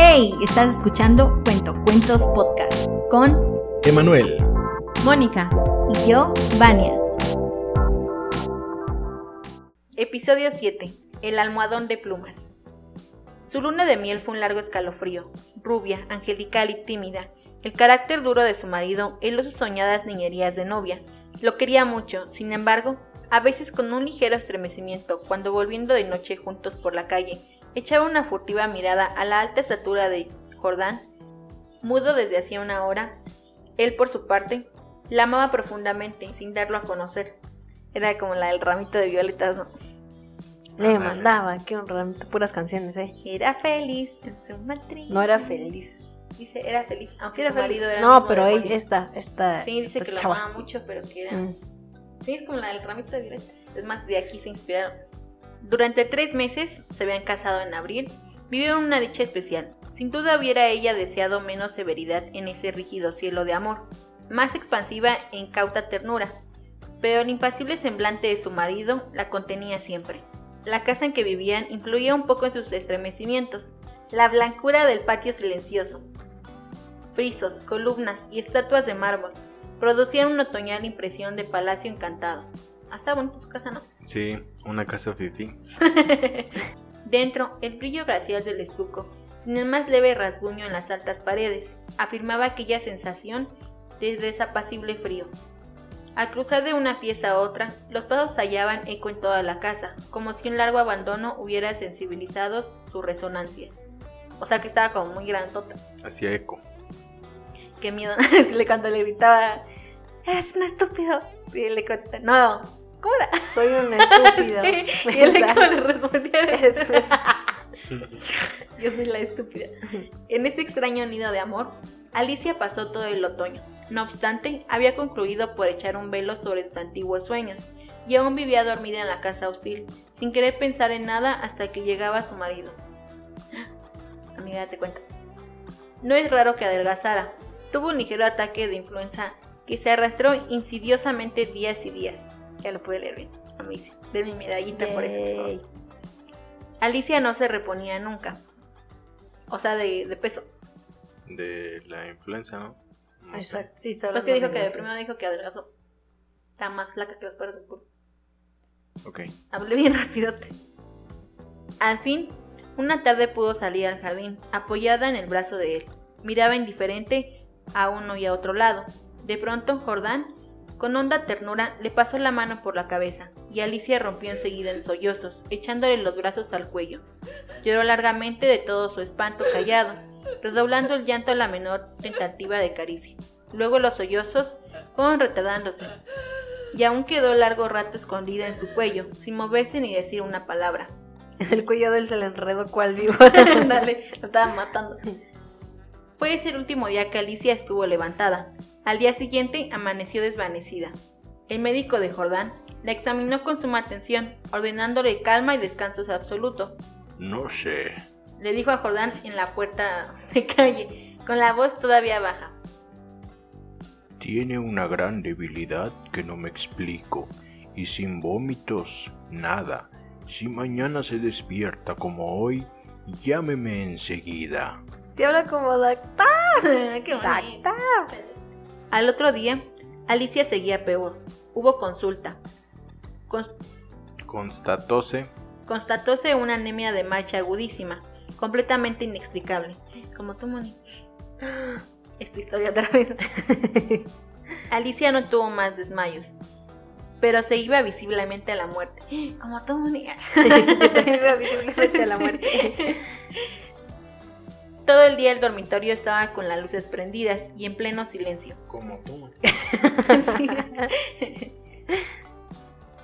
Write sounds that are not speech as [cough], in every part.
Hey, estás escuchando Cuento Cuentos Podcast con Emanuel, Mónica y yo, Vania. Episodio 7. El almohadón de plumas. Su luna de miel fue un largo escalofrío, rubia, angelical y tímida. El carácter duro de su marido heló sus soñadas niñerías de novia. Lo quería mucho, sin embargo, a veces con un ligero estremecimiento, cuando volviendo de noche juntos por la calle, echaba una furtiva mirada a la alta estatura de Jordán, mudo desde hacía una hora. Él, por su parte, la amaba profundamente, sin darlo a conocer. Era como la del ramito de violetas, ¿no? Le mandaba, qué un ramito, puras canciones, ¿eh? Era feliz en su matrimonio. No era feliz. Dice, era feliz, aunque Sí era su feliz. marido era No, pero ella, esta, esta. Sí, dice esta que lo chava. amaba mucho, pero que era... Mm. Sí, es como la del ramito de violetas. Es más, de aquí se inspiraron. Durante tres meses, se habían casado en abril, vivieron una dicha especial. Sin duda hubiera ella deseado menos severidad en ese rígido cielo de amor, más expansiva e incauta ternura. Pero el impasible semblante de su marido la contenía siempre. La casa en que vivían influía un poco en sus estremecimientos. La blancura del patio silencioso, frisos, columnas y estatuas de mármol producían una otoñal impresión de palacio encantado. Hasta bonita su casa, ¿no? [laughs] Sí, una casa fifi. Dentro, el brillo glacial del estuco, sin el más leve rasguño en las altas paredes, afirmaba aquella sensación de desapacible frío. Al cruzar de una pieza a otra, los pasos hallaban eco en toda la casa, como si un largo abandono hubiera sensibilizado su resonancia. O sea que estaba como muy grandota. Hacía eco. Qué miedo. [laughs] Cuando le gritaba, eres un estúpido. Y le contaba, no, Soy un [laughs] estúpido. Sí, [laughs] y él le, respondía, es. [laughs] yo soy la estúpida. En ese extraño nido de amor, Alicia pasó todo el otoño. No obstante, había concluido por echar un velo sobre sus antiguos sueños, y aún vivía dormida en la casa hostil, sin querer pensar en nada hasta que llegaba su marido. Amiga, te cuento. No es raro que adelgazara. Tuvo un ligero ataque de influenza que se arrastró insidiosamente días y días. Ya lo pude leer bien. A mí sí. De mi medallita por eso. por. Alicia no se reponía nunca. O sea, de, de peso. De la influenza, ¿no? No sé. Exacto. Sí, está Lo que dijo que primero dijo que adelgazó. Está más flaca que los perros del culo. Ok. Hablé bien [laughs] rapidote. Al fin, una tarde pudo salir al jardín, apoyada en el brazo de él. Miraba indiferente a uno y a otro lado. De pronto, Jordán, con honda ternura, le pasó la mano por la cabeza, y Alicia rompió enseguida en sollozos, echándole los brazos al cuello. Lloró largamente de todo su espanto callado, redoblando el llanto a la menor tentativa de caricia. Luego los sollozos fueron retardándose, y aún quedó largo rato escondida en su cuello, sin moverse ni decir una palabra. [laughs] El cuello de él se le enredó cual vivo. [laughs] Dale, lo estaban matando. [laughs] Fue ese el último día que Alicia estuvo levantada. Al día siguiente amaneció desvanecida. El médico de Jordán la examinó con suma atención, ordenándole calma y descanso absoluto. No sé. Le dijo a Jordán en la puerta de calle, con la voz todavía baja. Tiene una gran debilidad que no me explico. Y sin vómitos, nada. Si mañana se despierta como hoy, llámeme enseguida. Se habla como doctor. [laughs] Qué bonito. Al otro día, Alicia seguía peor. Hubo consulta. Cons- Constatóse. Constatóse una anemia de marcha agudísima, completamente inexplicable. Como tú, Moni. [gasps] Esta historia otra vez. [laughs] Alicia no tuvo más desmayos, pero se iba visiblemente a la muerte. Como tú, Moni. [laughs] También veo visiblemente a la muerte. Todo el día el dormitorio estaba con las luces prendidas y en pleno silencio. Como tú. [laughs] Sí.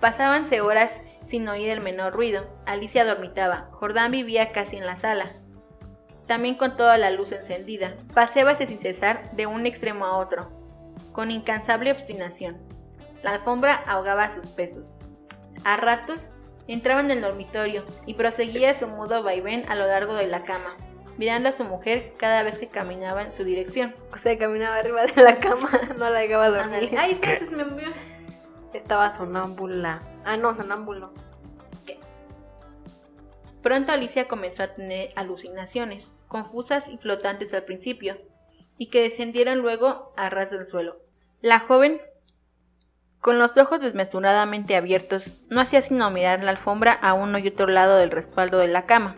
Pasábanse horas sin oír el menor ruido. Alicia dormitaba. Jordán vivía casi en la sala. También con toda la luz encendida. Paseábase sin cesar de un extremo a otro, con incansable obstinación. La alfombra ahogaba sus pesos. A ratos entraba en el dormitorio y proseguía su mudo vaivén a lo largo de la cama, mirando a su mujer cada vez que caminaba en su dirección. O sea, caminaba arriba de la cama, [laughs] no la dejaba dormir. Ándale. Ay, espera, se me movió. Estaba sonámbula. Ah, no, sonámbulo. Pronto Alicia comenzó a tener alucinaciones, confusas y flotantes al principio, y que descendieron luego a ras del suelo. La joven, con los ojos desmesuradamente abiertos, no hacía sino mirar la alfombra a uno y otro lado del respaldo de la cama.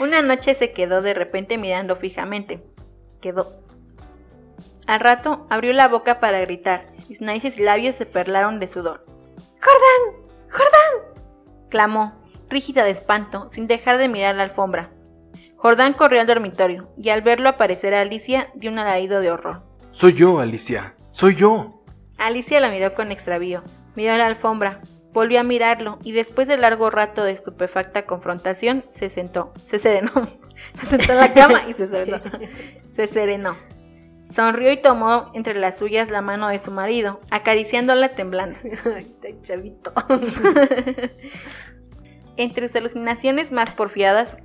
Una noche se quedó de repente mirando fijamente. Quedó. Al rato abrió la boca para gritar, y sus narices y labios se perlaron de sudor. ¡Jordán! ¡Jordán! clamó, rígida de espanto, sin dejar de mirar la alfombra. Jordán corrió al dormitorio, y al verlo aparecer a Alicia, dio un alarido de horror. Soy yo, Alicia. Soy yo. Alicia la miró con extravío, miró la alfombra, volvió a mirarlo y después de largo rato de estupefacta confrontación se sentó, se serenó, [laughs] se sentó en la cama y se serenó. Se serenó. Sonrió y tomó entre las suyas la mano de su marido, acariciándola temblando. [laughs] Ay, chavito. [laughs] Entre sus alucinaciones más porfiadas,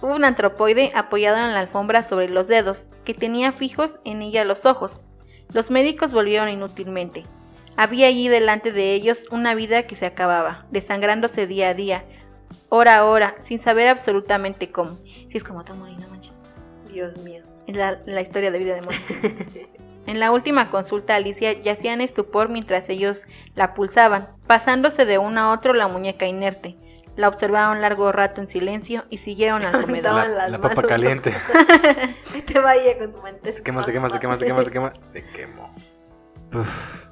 hubo un antropoide apoyado en la alfombra sobre los dedos, que tenía fijos en ella los ojos. Los médicos volvieron inútilmente. Había allí delante de ellos una vida que se acababa, desangrándose día a día, hora a hora, sin saber absolutamente cómo. Si es como todo morir, no manches. Dios mío. Es la, la historia de vida de Mónica. En la última consulta, Alicia yacía en estupor mientras ellos la pulsaban, pasándose de uno a otro la muñeca inerte. La observaron largo rato en silencio y siguieron al [laughs] comedor. La, la papa caliente. [laughs] Te vaya con su mente. Se quema, se quema, se quema, se quema, se quema. Se quemó. Uf,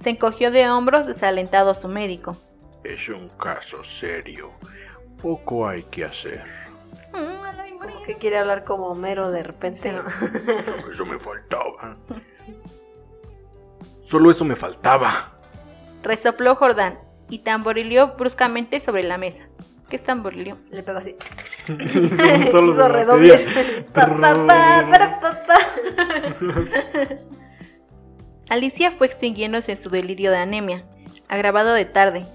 Se encogió de hombros desalentado su médico. es un caso serio. Poco hay que hacer. Como que quiere hablar como Homero de repente, ¿no? [laughs] Eso me faltaba. Solo eso me faltaba. Resopló Jordán y tamborileó bruscamente sobre la mesa. ¿Qué es tamborileó? Le pegó así. [laughs] Solo [laughs] Hizo redobles. Alicia fue extinguiéndose en su delirio de anemia, agravado de tarde,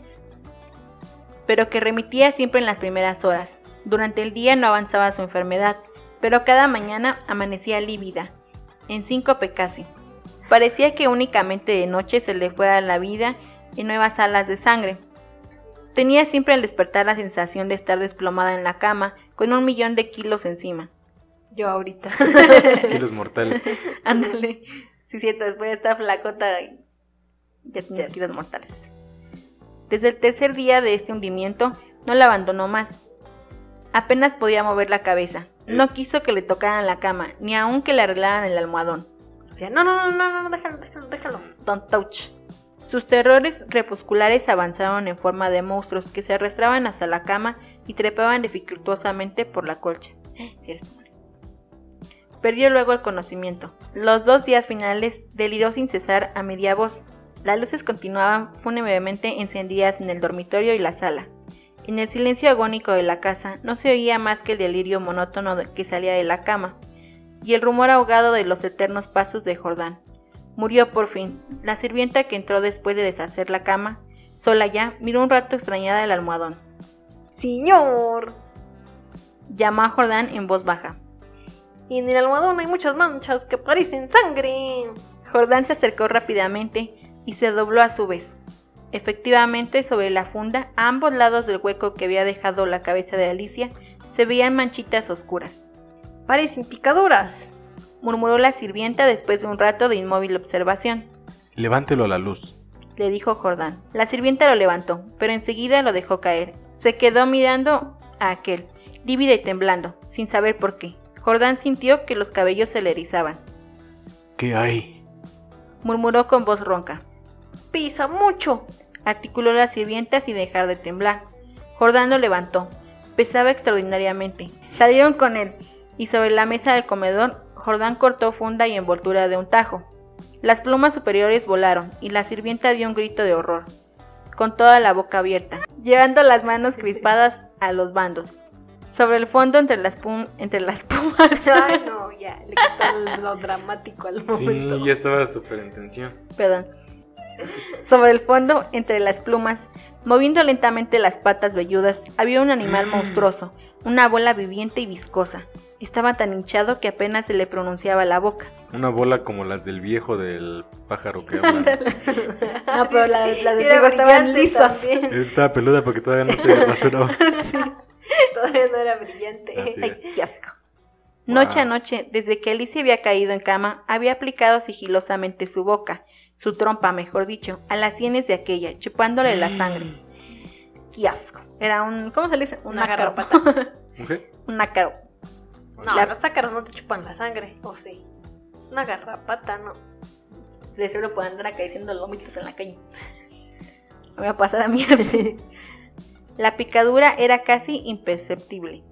pero que remitía siempre en las primeras horas. Durante el día no avanzaba su enfermedad, pero cada mañana amanecía lívida, en síncope casi. Parecía que únicamente de noche se le fuera la vida en nuevas alas de sangre. Tenía siempre al despertar la sensación de estar desplomada en la cama, con un millón de kilos encima. Yo ahorita. [laughs] Kilos mortales. [laughs] Ándale. Sí, cierto, después flacota, ya tienes Yes. kilos mortales. Desde el tercer día de este hundimiento, no la abandonó más. Apenas podía mover la cabeza. No quiso que le tocaran la cama, ni aun que le arreglaran el almohadón. Decía, no, no, no, no, no, déjalo, déjalo, déjalo. Don't touch. Sus terrores crepusculares avanzaron en forma de monstruos que se arrastraban hasta la cama y trepaban dificultosamente por la colcha. [gasps] Sí. Perdió luego el conocimiento. Los dos días finales deliró sin cesar a media voz. Las luces continuaban fúnebremente encendidas en el dormitorio y la sala. En el silencio agónico de la casa no se oía más que el delirio monótono que salía de la cama y el rumor ahogado de los eternos pasos de Jordán. Murió por fin. La sirvienta que entró después de deshacer la cama, sola ya, miró un rato extrañada el almohadón. Señor. Llamó a Jordán en voz baja. Y en el almohadón hay muchas manchas que parecen sangre. Jordán se acercó rápidamente y se dobló a su vez. Efectivamente, sobre la funda, a ambos lados del hueco que había dejado la cabeza de Alicia, se veían manchitas oscuras. Parecen picaduras. Murmuró la sirvienta después de un rato de inmóvil observación. Levántelo a la luz. le dijo Jordán. La sirvienta lo levantó, pero enseguida lo dejó caer. Se quedó mirando a aquel, lívida y temblando, sin saber por qué. Jordán sintió que los cabellos se le erizaban. ¿Qué hay? Murmuró con voz ronca. Pisa mucho. Articuló la sirvienta sin dejar de temblar. Jordán lo levantó. Pesaba extraordinariamente. Salieron con él, y sobre la mesa del comedor, Jordán cortó funda y envoltura de un tajo. Las plumas superiores volaron, y la sirvienta dio un grito de horror, con toda la boca abierta, llevando las manos crispadas a los bandos. Sobre el fondo, entre las, pum- entre las plumas, Ay, [laughs] no, ya. Le quitó lo dramático al momento. Sí, ya estaba súper en tensión. Perdón. Sobre el fondo, entre las plumas, moviendo lentamente las patas velludas, había un animal monstruoso, una bola viviente y viscosa. Estaba tan hinchado que apenas se le pronunciaba la boca. Una bola como las del viejo del pájaro que habla. No, pero la, la de Era Diego estaban también. Estaba peluda porque todavía no se rasuraba. [laughs] [laughs] Todavía no era brillante. Ay, [laughs] qué asco. Noche a noche, desde que Alicia había caído en cama, había aplicado sigilosamente su boca, su trompa, mejor dicho, a las sienes de aquella, chupándole la sangre. ¡Qué asco! Era un. ¿Cómo se le dice? Un Una ácaro. garrapata. [laughs] ¿Qué? Un ácaro. No, La- los ácaros no te chupan la sangre. ¿O sí? Es una garrapata, ¿no? De seguro pueden andar acariciando lómitos en la calle. Me va a pasar a mí así. La picadura era casi imperceptible.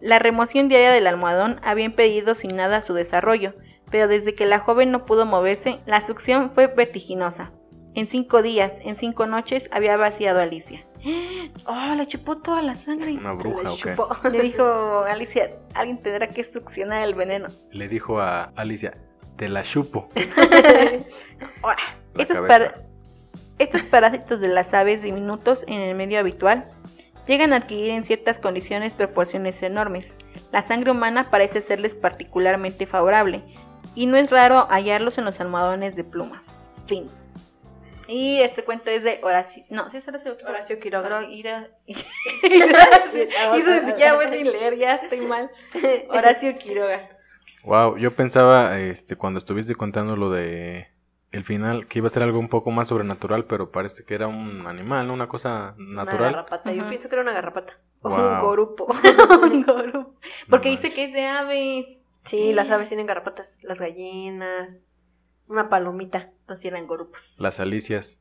La remoción diaria del almohadón había impedido sin nada su desarrollo, pero desde que la joven no pudo moverse, la succión fue vertiginosa. En cinco días, en cinco noches, había vaciado a Alicia. [gasps] ¡Oh, le chupó toda la sangre! Una Se bruja, les ¿o qué? chupó. [laughs] Le dijo Alicia, alguien tendrá que succionar el veneno. Le dijo a Alicia, te la chupo. [laughs] Ahora, La estos, cabeza. par- estos parásitos de las aves diminutos en el medio habitual llegan a adquirir en ciertas condiciones proporciones enormes. La sangre humana parece serles particularmente favorable y no es raro hallarlos en los almohadones de pluma. Fin. Y este cuento es de Horacio. No, sí es Horacio. Horacio Quiroga. Oro- Ira- [laughs] Hizo ni siquiera voy sin leer, ya estoy mal. [laughs] Horacio Quiroga. Wow, yo pensaba, este, cuando estuviste contando lo de el final, que iba a ser algo un poco más sobrenatural, pero parece que era un animal, ¿no? Una cosa Una natural. garrapata. Yo pienso que era una garrapata. Un Wow. gorupo. [laughs] Un gorupo. Porque No dice que es de aves. Sí, las aves tienen garrapatas. Las gallinas. Una palomita. Entonces eran gorupos. Las alicias.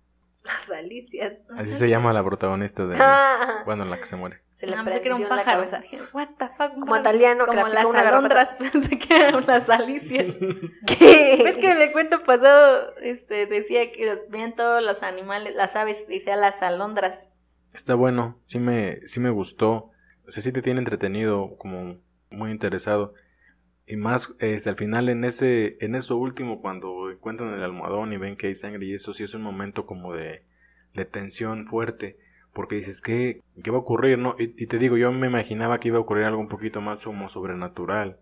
Las alicias. Así se llama la protagonista de... Ah, Bueno, la que se muere. se le Ah, pensé que era un pájaro. cabeza. Dije, What the fuck. Como a Taliano, que le Como las alondras. [laughs] Pensé que eran las alicias. [laughs] ¿Qué? ¿Ves que en el cuento pasado este, decía que veían todos los animales, las aves, decía las alondras? Está bueno, sí me, sí me gustó. O sea, sí te tiene entretenido, como muy interesado. Y más, este, al final en ese, en eso último, cuando encuentran el almohadón y ven que hay sangre y eso sí es un momento como de, de tensión fuerte. Porque dices, ¿qué, ¿qué va a ocurrir? no y, y te digo, yo me imaginaba que iba a ocurrir algo un poquito más como sobrenatural.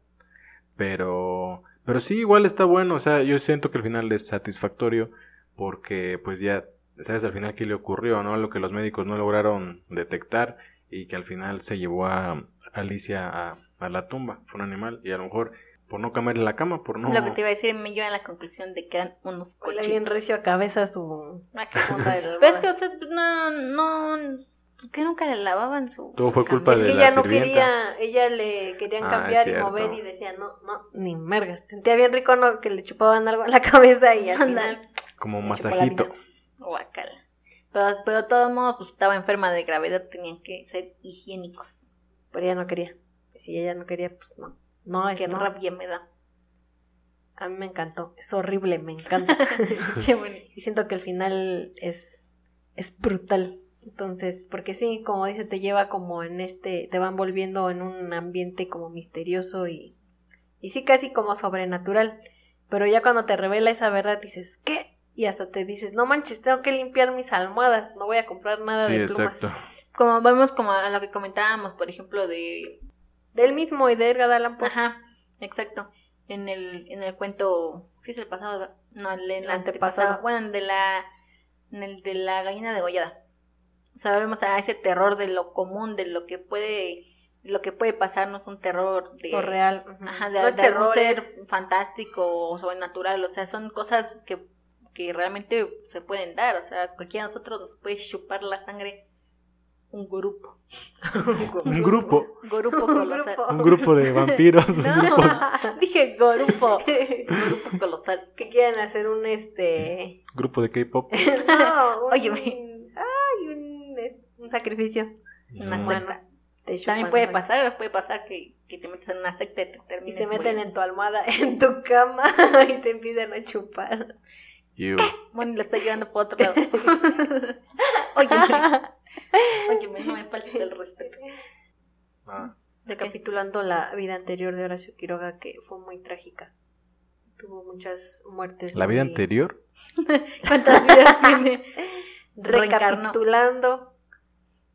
Pero, pero sí, igual está bueno. O sea, yo siento que el final es satisfactorio. Porque pues ya sabes al final qué le ocurrió, ¿no? Lo que los médicos no lograron detectar y que al final se llevó a Alicia a, a la tumba. Fue un animal y a lo mejor por no cambiarle la cama, por no... Lo que te iba a decir me lleva a la conclusión de que eran unos cochinos. bien recio a cabeza su Ah, de la Pero es que, o sea, no, no, ¿por qué nunca le lavaban su Todo fue culpa cabeza? Es de que la ella no sirvienta. quería, ella le querían Ah, cambiar es y mover y decía, no, no, ni mergas. Sentía bien rico, ¿no? Que le chupaban algo a la [laughs] cabeza y al final... Como Le masajito. chupó Guácala. Pero, pero de todos modos, pues estaba enferma de gravedad, tenían que ser higiénicos. Pero ella no quería. Si ella no quería, pues no. No, es Qué no. rabia me da. A mí me encantó. Es horrible, me encanta. [laughs] Y siento que el final es, es brutal. Entonces, porque sí, como dice, te lleva como en este, te van volviendo en un ambiente como misterioso y, y sí casi como sobrenatural. Pero ya cuando te revela esa verdad dices, ¿qué? Y hasta te dices, no manches, tengo que limpiar mis almohadas, no voy a comprar nada Sí, de plumas. exacto. Como vemos como a lo que comentábamos, por ejemplo, de Del mismo y de Edgar Allan Poe. Ajá, exacto. En el, en el cuento, sí es el pasado, no, el, el antepasado. antepasado. Bueno, de la, en el de la gallina degollada. O sea, vemos a ese terror de lo común, de lo que puede, de lo que puede pasar, no es un terror de, Lo real. ajá, de, de ser fantástico o sobrenatural, o sea, son cosas que, que realmente se pueden dar, o sea, cualquiera de nosotros nos puede chupar la sangre un grupo, [laughs] Un grupo. grupo colosal. Un grupo de vampiros. un [laughs] grupo. [laughs] Dije grupo. grupo colosal. que quieren hacer un este grupo de K-pop. no, un, Óyeme. ay un, sacrificio Una secta. También puede pasar, puede pasar que, que te metes en una secta y te Y termines se meten muriendo. en tu almohada, en tu cama y te empiezan a chupar. Bueno, lo está llevando por otro lado. [laughs] Óyeme. Óyeme, no me faltes el respeto. Ah, Recapitulando la vida anterior de Horacio Quiroga, que fue muy trágica. Tuvo muchas muertes. ¿La vida anterior? [laughs] ¿Cuántas vidas [laughs] tiene? Recapitulando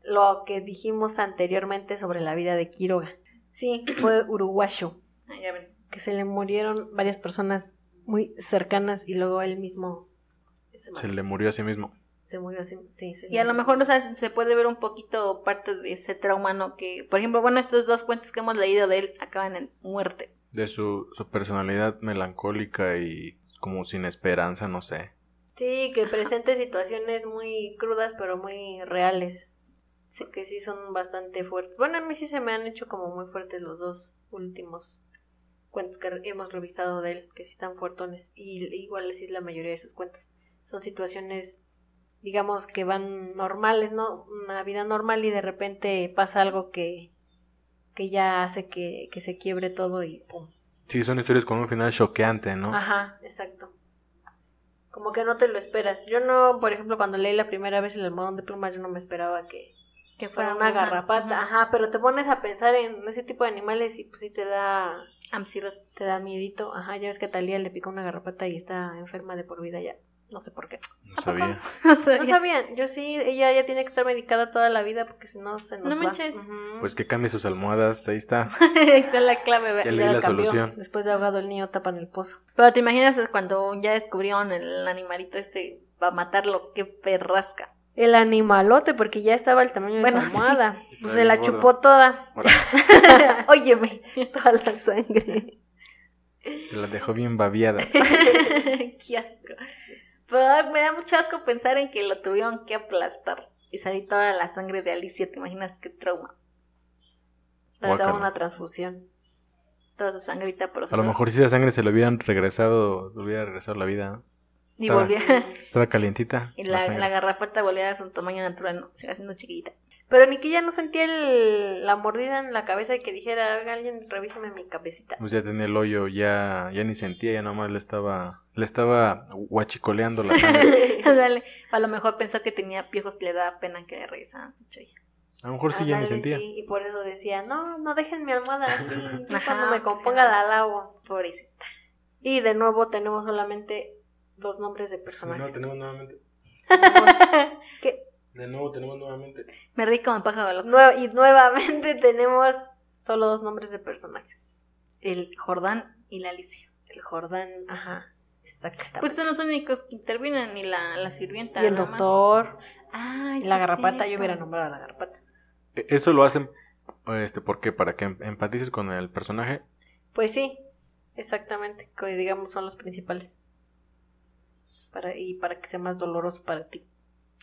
lo que dijimos anteriormente sobre la vida de Quiroga. Sí, fue [coughs] uruguayo. Ah, ya ven. que se le murieron varias personas muy cercanas y luego él mismo. Se le murió a sí mismo. Se murió, sí. sí se Y a lo mejor o sea, se puede ver un poquito parte de ese trauma, ¿no? Que, por ejemplo, bueno, estos dos cuentos que hemos leído de él acaban en muerte. De su, su personalidad melancólica y como sin esperanza, no sé. Sí, que presente situaciones muy crudas, pero muy reales. Sí, que sí son bastante fuertes. Bueno, a mí sí se me han hecho como muy fuertes los dos últimos cuentos que hemos revisado de él, que sí están fuertones. Y igual así es la mayoría de sus cuentos. Son situaciones, digamos, que van normales, ¿no? Una vida normal y de repente pasa algo que, que ya hace que, que se quiebre todo y pum. Sí, son historias con un final choqueante, ¿no? Ajá, exacto. Como que no te lo esperas. Yo no, por ejemplo, cuando leí la primera vez el almohadón de plumas, yo no me esperaba que Que fuera fue una garrapata. Ajá, pero te pones a pensar en ese tipo de animales y pues sí te da, Ansiedad. te da miedito. Ajá, ya ves que a Talía le picó una garrapata y está enferma de por vida ya. No sé por qué. No [laughs] sabía. No ya- sabían. Yo sí, ella ya tiene que estar medicada toda la vida porque si no se nos No va. manches. Ujú. Pues que cambie sus almohadas, ahí está. [laughs] Ahí está la clave. Ya Ya leí la cambió. solución. Después de ahogado el niño tapan el pozo. Pero te imaginas cuando ya descubrieron el animalito este para matarlo, qué perrasca. El animalote, porque ya estaba el tamaño de su almohada. [laughs] Pues se la gordo. chupó toda. Óyeme. Toda la sangre. se la dejó bien babiada. qué asco. Me da mucho asco pensar en que lo tuvieron que aplastar y salir toda la sangre de Alicia. ¿Te imaginas qué trauma? Guácala. una transfusión. Toda su sangrita A procesada. lo mejor si esa sangre se le hubieran regresado, le hubiera regresado la vida. Y estaba- volvía. [laughs] Estaba calientita. Y la la, garrapata volvía a su tamaño natural, no, se va haciendo chiquitita. Pero ni que ya no sentía el- la mordida en la cabeza y que dijera, "Oiga, alguien revíseme mi cabecita. Pues ya tenía el hoyo, ya, ya ni sentía, ya nomás le estaba, le estaba guachicoleando la sangre. [laughs] Dale. A lo mejor pensó que tenía piojos y le daba pena que le revisaran su cholla. A lo mejor sí ya ni sentía. sí, y por eso decía, no, no dejen mi almohada así. yo [laughs] Ajá, cuando me pues, componga sí. la lavo. Pobrecita. Y de nuevo tenemos solamente dos nombres de De nuevo personajes. tenemos nuevamente. [laughs] ¿qué? De nuevo tenemos nuevamente. Me reí como pájaro y nuevamente tenemos solo dos nombres de personajes. El Jordán y la Alicia. El Jordán, ajá, exactamente. Pues son los únicos que intervienen y la, la sirvienta. y el nada doctor, Ay, y sí la es garrapata, yo hubiera nombrado a la garrapata. E- Eso lo hacen, este, ¿por qué? Para que em- empatices con el personaje. Pues sí, exactamente, que digamos son los principales. Para, y para que sea más doloroso para ti,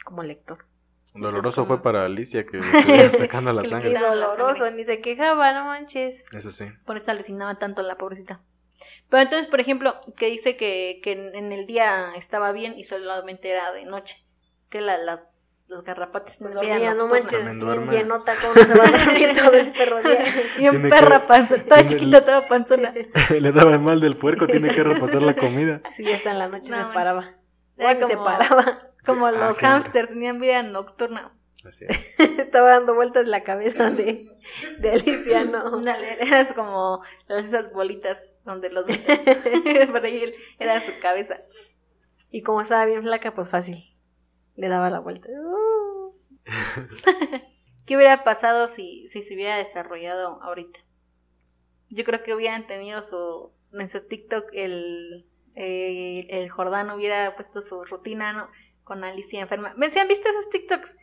como lector. Doloroso fue para Alicia que [laughs] le sacando la sangre. doloroso, sangre. ni se quejaba, no manches. Eso sí. Por eso alucinaba tanto la pobrecita. Pero entonces, por ejemplo, que dice que, que en, el día estaba bien y solamente era de noche. Que la- las, las garrapatas Pues no veían dormía, no nocturna. manches, bien llenota, ¿cómo no se va a dormir [laughs] todo el perro día? Bien perra que- panza, [laughs] toda chiquita, el- toda panzona. [laughs] le daba el mal del puerco, tiene que repasar la comida. Sí, hasta en la noche No se paraba. Era se paraba. Como Sí, ah, los qué hámsters tenían vida nocturna. Así es. [laughs] Estaba dando vueltas la cabeza de, de Alicia, ¿no? [laughs] Dale, [laughs] eras como las- esas bolitas donde los. Por ahí era su cabeza. Y como estaba bien flaca, pues fácil. Le daba la vuelta. Uh. ¿Qué hubiera pasado si, si se hubiera desarrollado ahorita? Yo creo que hubieran tenido su en su TikTok el, eh, el Jordán hubiera puesto su rutina ¿no? con Alicia enferma. ¿Me han visto esos TikToks?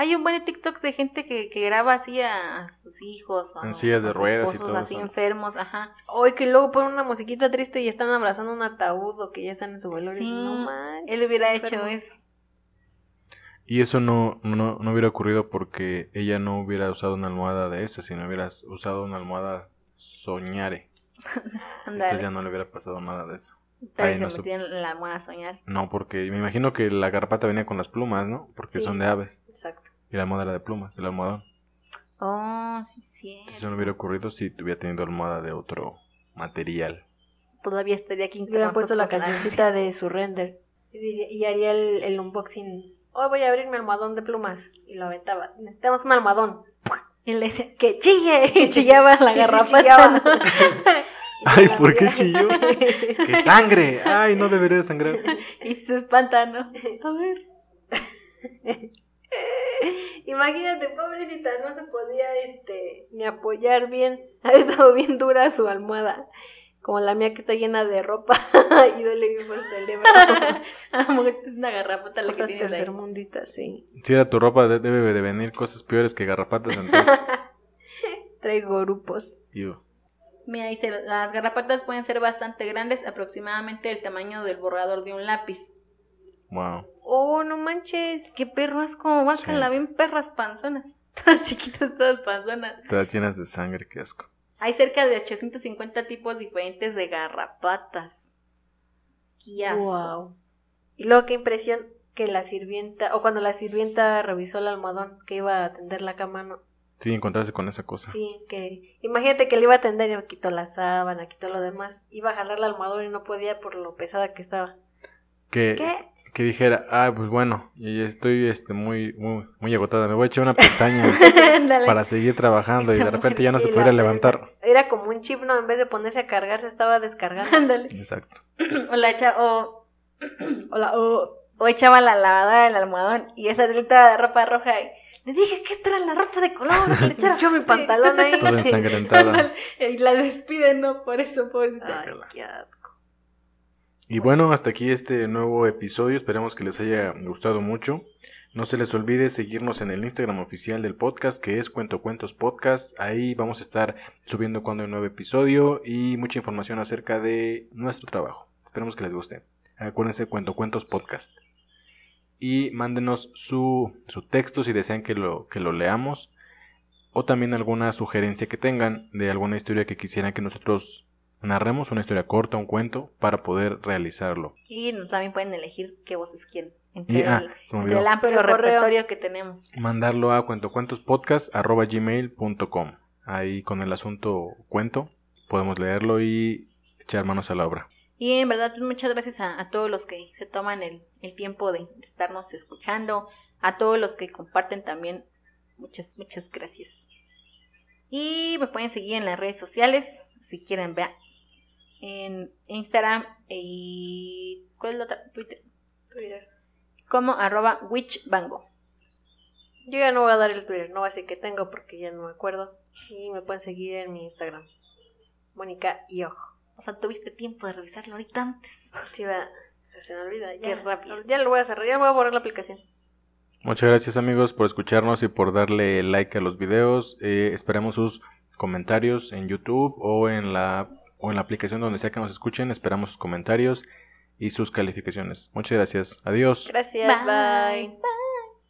Hay un buen de TikToks de gente que, que graba así a sus hijos o En sillas de a sus ruedas y esposos todo así eso. enfermos, ajá. Hoy que luego ponen una musiquita triste y están abrazando un ataúd o que ya están en su velorio. Sí, no manches, él hubiera hecho enfermo. eso. Y eso no, no, no hubiera ocurrido porque ella no hubiera usado una almohada de esa, sino hubiera usado una almohada soñare. [laughs] Entonces ya no le hubiera pasado nada de eso. Tal vez Ay, se no sé. metía en la almohada a soñar. No, porque me imagino que la garrapata venía con las plumas, ¿no? Porque Sí. son de aves. Exacto. Y la almohada era de plumas, el almohadón. Oh, sí, sí. Entonces eso no hubiera ocurrido si hubiera tenido almohada de otro material. Todavía estaría aquí. entre Hubieran puesto la cancioncita de Surrender. Y, diría- y haría el, el unboxing. Hoy voy a abrir mi almohadón de plumas. Y lo aventaba. Necesitamos un almohadón. Y le decía, que chille. [laughs] Y chillaba la. [laughs] ¿no? [laughs] Ay, ¿por qué chilló? ¡Que sangre! ¡Ay, no debería de sangrar! Y se espanta, ¿no? A ver. [laughs] Imagínate, pobrecita, no se podía este ni apoyar bien. [laughs] Ha estado bien dura su almohada. Como la mía que está llena de ropa [laughs] y duele bien el cerebro. Amo que es una garrapata la que Cosas tienes ahí. tercermundistas, sí. Si era tu ropa, de- debe de venir cosas peores que garrapatas entonces. Traigo grupos. Mira, dice, las garrapatas pueden ser bastante grandes, aproximadamente del tamaño del borrador de un lápiz. Wow. Oh, no manches. Qué perro asco, guácala, Sí. bien perras panzonas. [laughs] Todas chiquitas, todas panzonas. Todas llenas de sangre, qué asco. Hay cerca de 850 tipos diferentes de garrapatas. Qué asco. Wow. Y luego qué impresión que la sirvienta, o cuando la sirvienta revisó el almohadón que iba a tender la cama, ¿no? Sí, encontrarse con esa cosa. Sí, que imagínate que le iba a atender y quitó la sábana, quitó lo demás. Iba a jalar la almohadón y no podía por lo pesada que estaba. Que, ¿Qué? Que dijera, ah, pues bueno, estoy este, muy, muy, muy agotada, me voy a echar una pestaña [laughs] para seguir trabajando y de repente ya no se la pudiera levantar. Era como un chip, ¿no? En vez de ponerse a cargar, se estaba descargando. Ándale. Exacto. [clears throat] O la echa, o, Hola, oh. o echaba la lavadora del almohadón y esa estaba de ropa roja y le dije que esta era la ropa de color. le echara". [laughs] Yo mi [laughs] pantalón ahí. Toda ensangrentada. Y la despiden, ¿no? Por eso, pobrecita. Ay, qué asco. Y bueno, hasta aquí este nuevo episodio. Esperemos que les haya gustado mucho. No se les olvide seguirnos en el Instagram oficial del podcast, que es Cuento Cuentos Podcast. Ahí vamos a estar subiendo cuando hay un nuevo episodio y mucha información acerca de nuestro trabajo. Esperemos que les guste. Acuérdense, Cuento Cuentos Podcast. Y mándenos su, su texto si desean que lo, que lo leamos. O también alguna sugerencia que tengan de alguna historia que quisieran que nosotros narremos, una historia corta, un cuento, para poder realizarlo. Y también pueden elegir qué voces quieren. Entre, Y, ah, el, se me entre el amplio repertorio que tenemos. mandarlo a cuentocuentospodcast.gmail.com. Ahí con el asunto cuento podemos leerlo y echar manos a la obra. Y en verdad, muchas gracias a, a todos los que se toman el, el tiempo de, estarnos escuchando, a todos los que comparten también. Muchas, muchas gracias. Y me pueden seguir en las redes sociales, si quieren, vean. En Instagram y... ¿Cuál es la otra? Twitter. Como arroba witchbango. Yo ya no voy a dar el Twitter, no voy a decir que tengo porque ya no me acuerdo. Y me pueden seguir en mi Instagram. Mónica y ojo. O sea, tuviste tiempo de revisarlo ahorita antes. [laughs] Sí, va. Se me olvida. Ya, Qué rápido. Ya lo voy a cerrar, ya voy a borrar la aplicación. Muchas gracias amigos por escucharnos y por darle like a los videos. Eh, esperamos sus comentarios en YouTube o en la o en la aplicación donde sea que nos escuchen. Esperamos sus comentarios y sus calificaciones. Muchas gracias. Adiós. Gracias, bye. Bye.